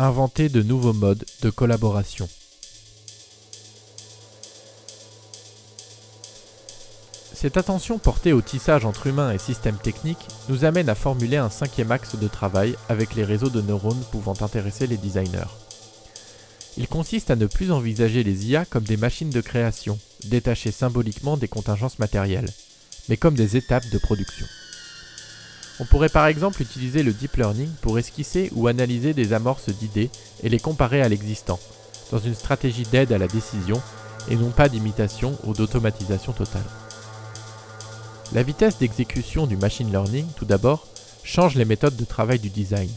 inventer de nouveaux modes de collaboration. Cette attention portée au tissage entre humains et systèmes techniques nous amène à formuler un cinquième axe de travail avec les réseaux de neurones pouvant intéresser les designers. Il consiste à ne plus envisager les IA comme des machines de création, détachées symboliquement des contingences matérielles, mais comme des étapes de production. On pourrait par exemple utiliser le deep learning pour esquisser ou analyser des amorces d'idées et les comparer à l'existant, dans une stratégie d'aide à la décision et non pas d'imitation ou d'automatisation totale. La vitesse d'exécution du machine learning, tout d'abord, change les méthodes de travail du design.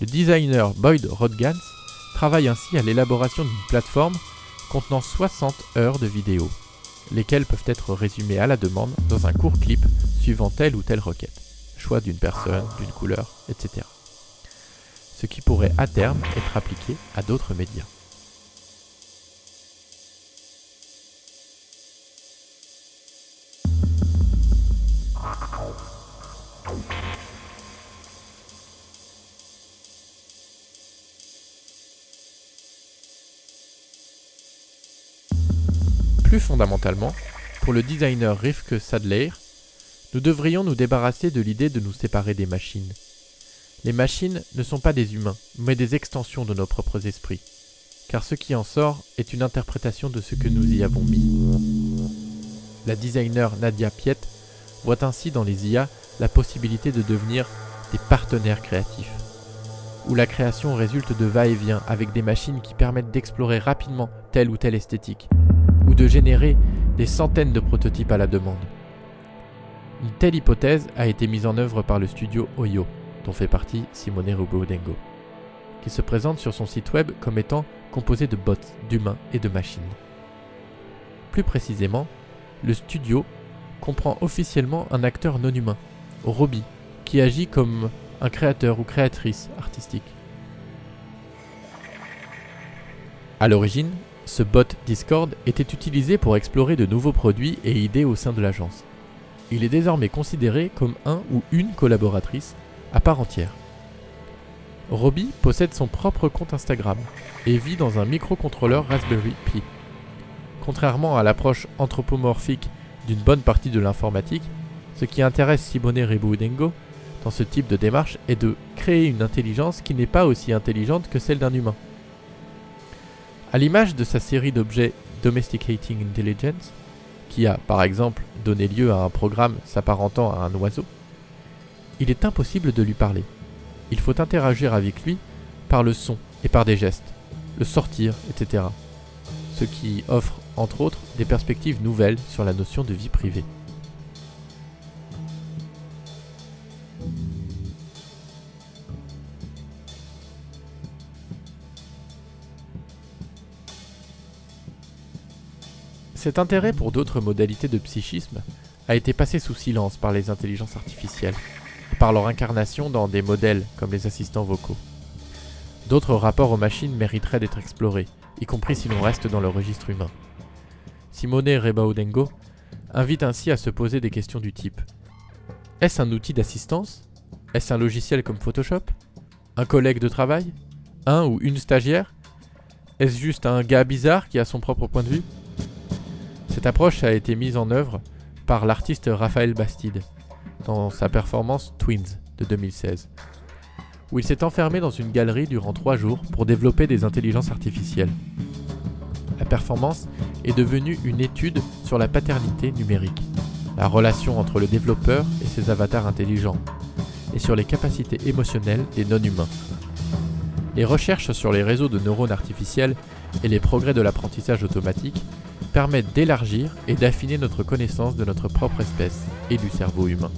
Le designer Boyd Rodgans travaille ainsi à l'élaboration d'une plateforme contenant 60 heures de vidéos, lesquelles peuvent être résumées à la demande dans un court clip suivant telle ou telle requête, choix d'une personne, d'une couleur, etc. Ce qui pourrait à terme être appliqué à d'autres médias. Plus fondamentalement, pour le designer Rivke Sadler, nous devrions nous débarrasser de l'idée de nous séparer des machines. Les machines ne sont pas des humains, mais des extensions de nos propres esprits, car ce qui en sort est une interprétation de ce que nous y avons mis. La designer Nadia Piet voit ainsi dans les IA la possibilité de devenir des partenaires créatifs, où la création résulte de va-et-vient avec des machines qui permettent d'explorer rapidement telle ou telle esthétique, ou de générer des centaines de prototypes à la demande. Une telle hypothèse a été mise en œuvre par le studio Oyo, dont fait partie Simone Rubodengo, qui se présente sur son site web comme étant composé de bots, d'humains et de machines. Plus précisément, le studio comprend officiellement un acteur non humain, Roby, qui agit comme un créateur ou créatrice artistique. À l'origine, ce bot Discord était utilisé pour explorer de nouveaux produits et idées au sein de l'agence. Il est désormais considéré comme un ou une collaboratrice à part entière. Robbie possède son propre compte Instagram et vit dans un microcontrôleur Raspberry Pi. Contrairement à l'approche anthropomorphique d'une bonne partie de l'informatique, ce qui intéresse Simone Reboudengo dans ce type de démarche est de créer une intelligence qui n'est pas aussi intelligente que celle d'un humain. À l'image de sa série d'objets Domesticating Intelligence, qui a par exemple donné lieu à un programme s'apparentant à un oiseau, il est impossible de lui parler. Il faut interagir avec lui par le son et par des gestes, le sortir, etc. Ce qui offre, entre autres, des perspectives nouvelles sur la notion de vie privée. Cet intérêt pour d'autres modalités de psychisme a été passé sous silence par les intelligences artificielles, par leur incarnation dans des modèles comme les assistants vocaux. D'autres rapports aux machines mériteraient d'être explorés, y compris si l'on reste dans le registre humain. Simone Rebaudengo invite ainsi à se poser des questions du type Est-ce un outil d'assistance? Est-ce un logiciel comme Photoshop? Un collègue de travail? Un ou une stagiaire? Est-ce juste un gars bizarre qui a son propre point de vue? Cette approche a été mise en œuvre par l'artiste Raphaël Bastide dans sa performance Twins de 2016, où il s'est enfermé dans une galerie durant trois jours pour développer des intelligences artificielles. La performance est devenue une étude sur la paternité numérique, la relation entre le développeur et ses avatars intelligents, et sur les capacités émotionnelles des non-humains. Les recherches sur les réseaux de neurones artificiels et les progrès de l'apprentissage automatique permettent d'élargir et d'affiner notre connaissance de notre propre espèce et du cerveau humain.